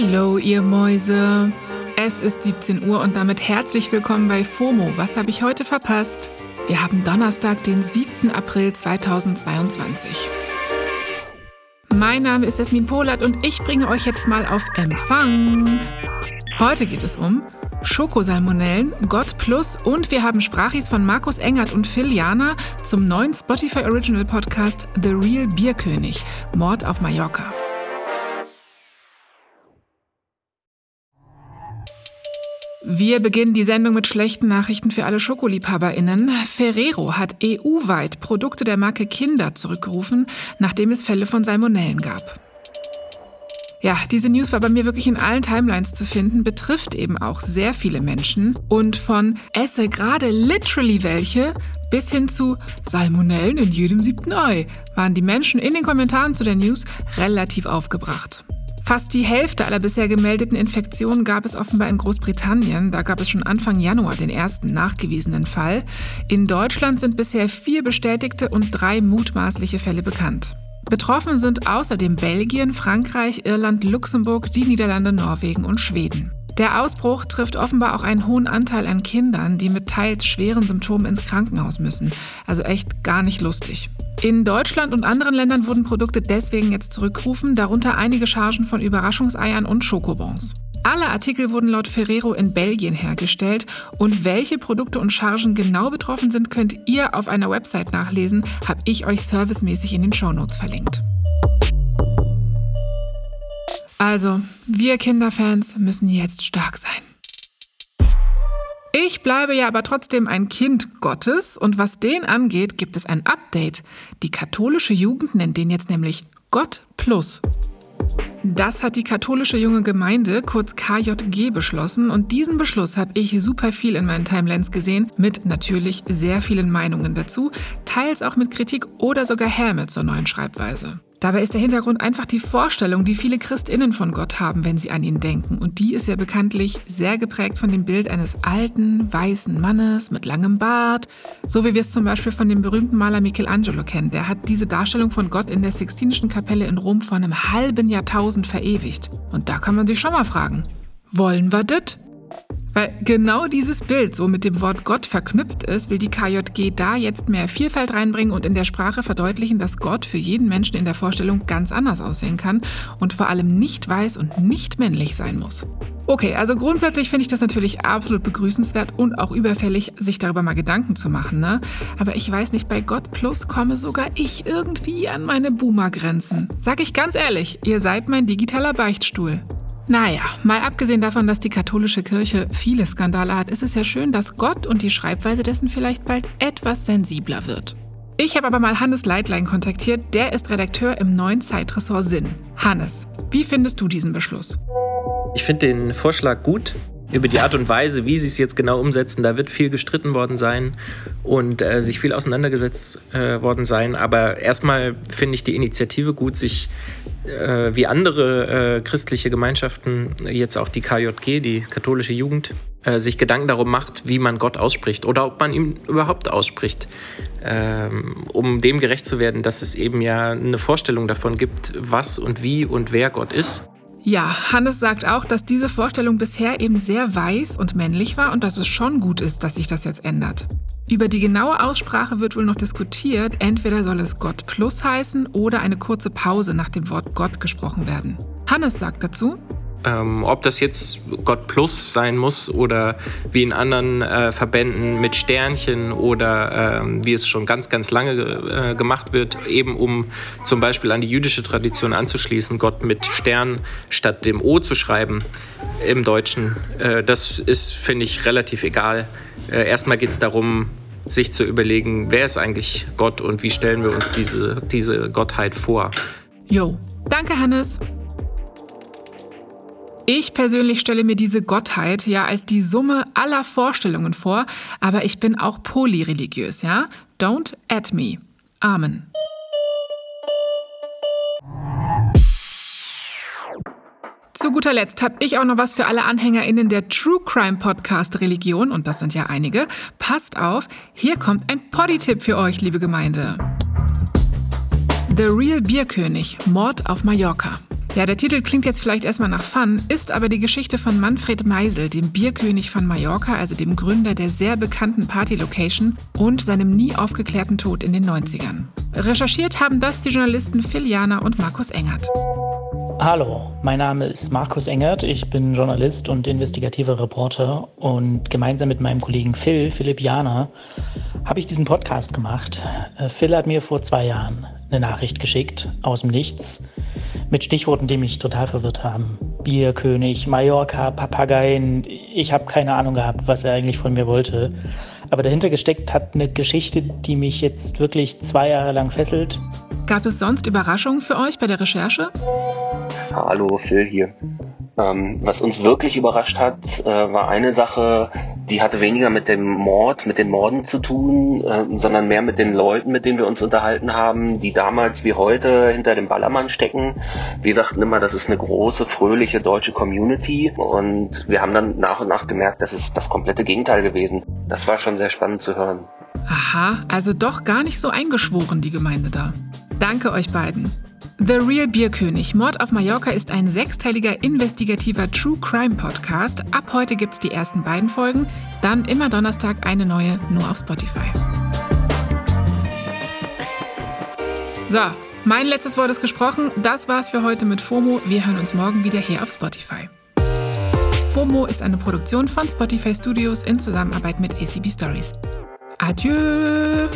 Hallo, ihr Mäuse. Es ist 17 Uhr und damit herzlich willkommen bei FOMO. Was habe ich heute verpasst? Wir haben Donnerstag, den 7. April 2022. Mein Name ist Jasmin Polat und ich bringe euch jetzt mal auf Empfang. Heute geht es um Schokosalmonellen, Gott Plus und wir haben Sprachis von Markus Engert und Phil Jana zum neuen Spotify Original Podcast The Real Bierkönig, Mord auf Mallorca. Wir beginnen die Sendung mit schlechten Nachrichten für alle SchokoliebhaberInnen. Ferrero hat EU-weit Produkte der Marke Kinder zurückgerufen, nachdem es Fälle von Salmonellen gab. Ja, diese News war bei mir wirklich in allen Timelines zu finden, betrifft eben auch sehr viele Menschen. Und von esse gerade literally welche bis hin zu Salmonellen in jedem siebten Ei waren die Menschen in den Kommentaren zu der News relativ aufgebracht. Fast die Hälfte aller bisher gemeldeten Infektionen gab es offenbar in Großbritannien. Da gab es schon Anfang Januar den ersten nachgewiesenen Fall. In Deutschland sind bisher vier bestätigte und drei mutmaßliche Fälle bekannt. Betroffen sind außerdem Belgien, Frankreich, Irland, Luxemburg, die Niederlande, Norwegen und Schweden. Der Ausbruch trifft offenbar auch einen hohen Anteil an Kindern, die mit teils schweren Symptomen ins Krankenhaus müssen. Also echt gar nicht lustig. In Deutschland und anderen Ländern wurden Produkte deswegen jetzt zurückgerufen, darunter einige Chargen von Überraschungseiern und Schokobons. Alle Artikel wurden laut Ferrero in Belgien hergestellt und welche Produkte und Chargen genau betroffen sind, könnt ihr auf einer Website nachlesen, habe ich euch servicemäßig in den Shownotes verlinkt. Also, wir Kinderfans müssen jetzt stark sein. Ich bleibe ja aber trotzdem ein Kind Gottes und was den angeht, gibt es ein Update. Die katholische Jugend nennt den jetzt nämlich Gott Plus. Das hat die katholische junge Gemeinde, kurz KJG, beschlossen und diesen Beschluss habe ich super viel in meinen Timelines gesehen, mit natürlich sehr vielen Meinungen dazu, teils auch mit Kritik oder sogar Häme zur neuen Schreibweise. Dabei ist der Hintergrund einfach die Vorstellung, die viele Christinnen von Gott haben, wenn sie an ihn denken. Und die ist ja bekanntlich sehr geprägt von dem Bild eines alten, weißen Mannes mit langem Bart. So wie wir es zum Beispiel von dem berühmten Maler Michelangelo kennen. Der hat diese Darstellung von Gott in der Sixtinischen Kapelle in Rom vor einem halben Jahrtausend verewigt. Und da kann man sich schon mal fragen, wollen wir das? Weil genau dieses Bild so mit dem Wort Gott verknüpft ist, will die KJG da jetzt mehr Vielfalt reinbringen und in der Sprache verdeutlichen, dass Gott für jeden Menschen in der Vorstellung ganz anders aussehen kann und vor allem nicht weiß und nicht männlich sein muss. Okay, also grundsätzlich finde ich das natürlich absolut begrüßenswert und auch überfällig, sich darüber mal Gedanken zu machen. Ne? Aber ich weiß nicht, bei Gott Plus komme sogar ich irgendwie an meine Boomer-Grenzen. Sag ich ganz ehrlich, ihr seid mein digitaler Beichtstuhl. Naja, mal abgesehen davon, dass die katholische Kirche viele Skandale hat, ist es ja schön, dass Gott und die Schreibweise dessen vielleicht bald etwas sensibler wird. Ich habe aber mal Hannes Leitlein kontaktiert, der ist Redakteur im neuen Zeitressort Sinn. Hannes, wie findest du diesen Beschluss? Ich finde den Vorschlag gut über die Art und Weise, wie sie es jetzt genau umsetzen, da wird viel gestritten worden sein und äh, sich viel auseinandergesetzt äh, worden sein. Aber erstmal finde ich die Initiative gut, sich äh, wie andere äh, christliche Gemeinschaften, jetzt auch die KJG, die katholische Jugend, äh, sich Gedanken darum macht, wie man Gott ausspricht oder ob man ihn überhaupt ausspricht, ähm, um dem gerecht zu werden, dass es eben ja eine Vorstellung davon gibt, was und wie und wer Gott ist. Ja, Hannes sagt auch, dass diese Vorstellung bisher eben sehr weiß und männlich war und dass es schon gut ist, dass sich das jetzt ändert. Über die genaue Aussprache wird wohl noch diskutiert. Entweder soll es Gott plus heißen oder eine kurze Pause nach dem Wort Gott gesprochen werden. Hannes sagt dazu, ähm, ob das jetzt Gott Plus sein muss oder wie in anderen äh, Verbänden mit Sternchen oder ähm, wie es schon ganz, ganz lange äh, gemacht wird, eben um zum Beispiel an die jüdische Tradition anzuschließen, Gott mit Stern statt dem O zu schreiben im Deutschen. Äh, das ist, finde ich, relativ egal. Äh, erstmal geht es darum, sich zu überlegen, wer ist eigentlich Gott und wie stellen wir uns diese, diese Gottheit vor. Jo, danke Hannes. Ich persönlich stelle mir diese Gottheit ja als die Summe aller Vorstellungen vor, aber ich bin auch polyreligiös, ja? Don't add me. Amen. Zu guter Letzt habe ich auch noch was für alle AnhängerInnen der True Crime Podcast Religion, und das sind ja einige. Passt auf, hier kommt ein Poddy-Tipp für euch, liebe Gemeinde. The Real Bierkönig, Mord auf Mallorca. Ja, der Titel klingt jetzt vielleicht erstmal nach Fun, ist aber die Geschichte von Manfred Meisel, dem Bierkönig von Mallorca, also dem Gründer der sehr bekannten Party-Location und seinem nie aufgeklärten Tod in den 90ern. Recherchiert haben das die Journalisten Phil Jana und Markus Engert. Hallo, mein Name ist Markus Engert. Ich bin Journalist und investigativer Reporter und gemeinsam mit meinem Kollegen Phil, Philipp Jana, habe ich diesen Podcast gemacht. Äh, Phil hat mir vor zwei Jahren eine Nachricht geschickt aus dem Nichts mit Stichworten, die mich total verwirrt haben. Bierkönig, Mallorca, Papageien. Ich habe keine Ahnung gehabt, was er eigentlich von mir wollte. Aber dahinter gesteckt hat eine Geschichte, die mich jetzt wirklich zwei Jahre lang fesselt. Gab es sonst Überraschungen für euch bei der Recherche? Hallo, Phil hier. Ähm, was uns wirklich überrascht hat, äh, war eine Sache, die hatte weniger mit dem Mord, mit den Morden zu tun, äh, sondern mehr mit den Leuten, mit denen wir uns unterhalten haben, die damals wie heute hinter dem Ballermann stecken. Wir sagten immer, das ist eine große, fröhliche deutsche Community und wir haben dann nach und nach gemerkt, das ist das komplette Gegenteil gewesen. Das war schon sehr spannend zu hören. Aha, also doch gar nicht so eingeschworen, die Gemeinde da. Danke euch beiden. The Real Bierkönig Mord auf Mallorca ist ein sechsteiliger investigativer True Crime Podcast. Ab heute gibt es die ersten beiden Folgen, dann immer Donnerstag eine neue, nur auf Spotify. So, mein letztes Wort ist gesprochen. Das war's für heute mit FOMO. Wir hören uns morgen wieder hier auf Spotify. FOMO ist eine Produktion von Spotify Studios in Zusammenarbeit mit ACB Stories. Adieu!